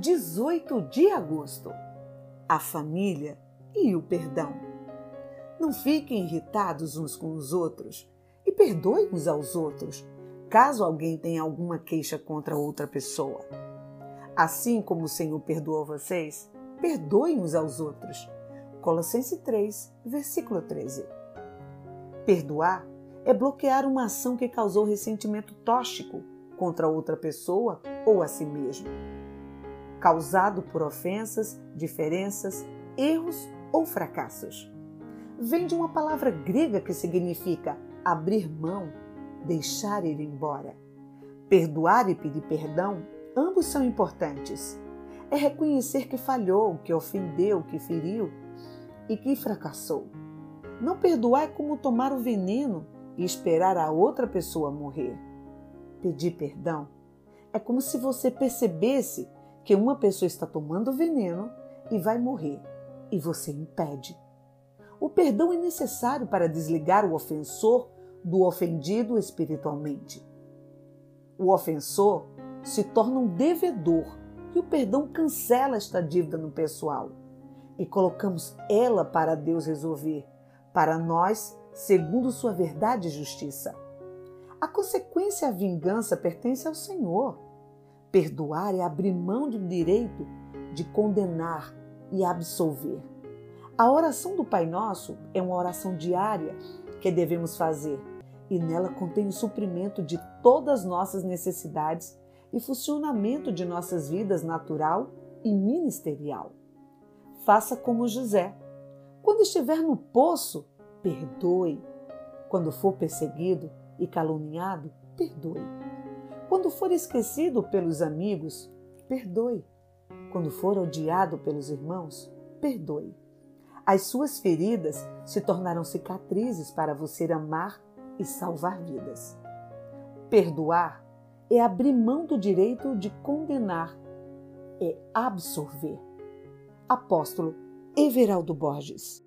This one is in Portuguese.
18 de agosto. A família e o perdão. Não fiquem irritados uns com os outros e perdoem uns aos outros, caso alguém tenha alguma queixa contra outra pessoa. Assim como o Senhor perdoou vocês, perdoem uns aos outros. Colossenses 3, versículo 13. Perdoar é bloquear uma ação que causou ressentimento tóxico contra outra pessoa ou a si mesmo causado por ofensas, diferenças, erros ou fracassos. Vem de uma palavra grega que significa abrir mão, deixar ir embora. Perdoar e pedir perdão, ambos são importantes. É reconhecer que falhou, que ofendeu, que feriu e que fracassou. Não perdoar é como tomar o veneno e esperar a outra pessoa morrer. Pedir perdão é como se você percebesse que uma pessoa está tomando veneno e vai morrer e você impede. O perdão é necessário para desligar o ofensor do ofendido espiritualmente. O ofensor se torna um devedor e o perdão cancela esta dívida no pessoal e colocamos ela para Deus resolver, para nós, segundo sua verdade e justiça. A consequência a vingança pertence ao Senhor. Perdoar é abrir mão do direito de condenar e absolver. A oração do Pai Nosso é uma oração diária que devemos fazer e nela contém o suprimento de todas as nossas necessidades e funcionamento de nossas vidas natural e ministerial. Faça como José. Quando estiver no poço, perdoe. Quando for perseguido e caluniado, perdoe. Quando for esquecido pelos amigos, perdoe. Quando for odiado pelos irmãos, perdoe. As suas feridas se tornarão cicatrizes para você amar e salvar vidas. Perdoar é abrir mão do direito de condenar, é absorver. Apóstolo Everaldo Borges.